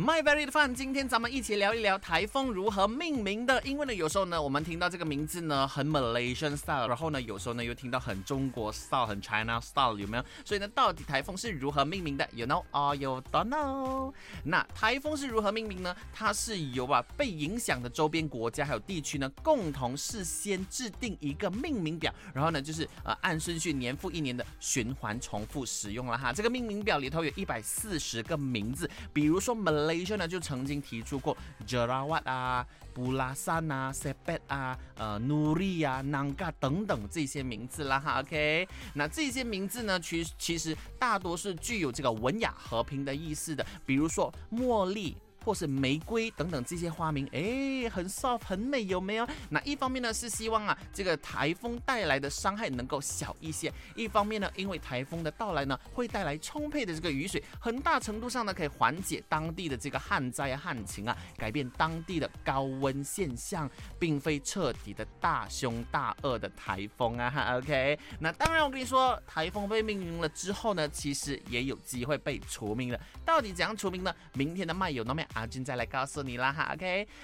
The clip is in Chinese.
My very fun，今天咱们一起聊一聊台风如何命名的。因为呢，有时候呢，我们听到这个名字呢很 Malaysian style，然后呢，有时候呢又听到很中国 style、很 China style，有没有？所以呢，到底台风是如何命名的？You know or you don't know？那台风是如何命名呢？它是由啊被影响的周边国家还有地区呢共同事先制定一个命名表，然后呢就是呃按顺序年复一年的循环重复使用了哈。这个命名表里头有一百四十个名字，比如说 Mal。医生呢就曾经提出过 Jerawat 啊、布拉山啊、Sepet 啊、呃 Nuri 啊、Nanga 等等这些名字啦哈。OK，那这些名字呢，其其实大多是具有这个文雅和平的意思的，比如说茉莉。或是玫瑰等等这些花名，哎，很 soft 很美，有没有？那一方面呢是希望啊，这个台风带来的伤害能够小一些；一方面呢，因为台风的到来呢，会带来充沛的这个雨水，很大程度上呢可以缓解当地的这个旱灾旱情啊，改变当地的高温现象，并非彻底的大凶大恶的台风啊。哈，OK。那当然，我跟你说，台风被命名了之后呢，其实也有机会被除名了。到底怎样除名呢？明天的漫游那边。阿俊再来告诉你啦哈，OK。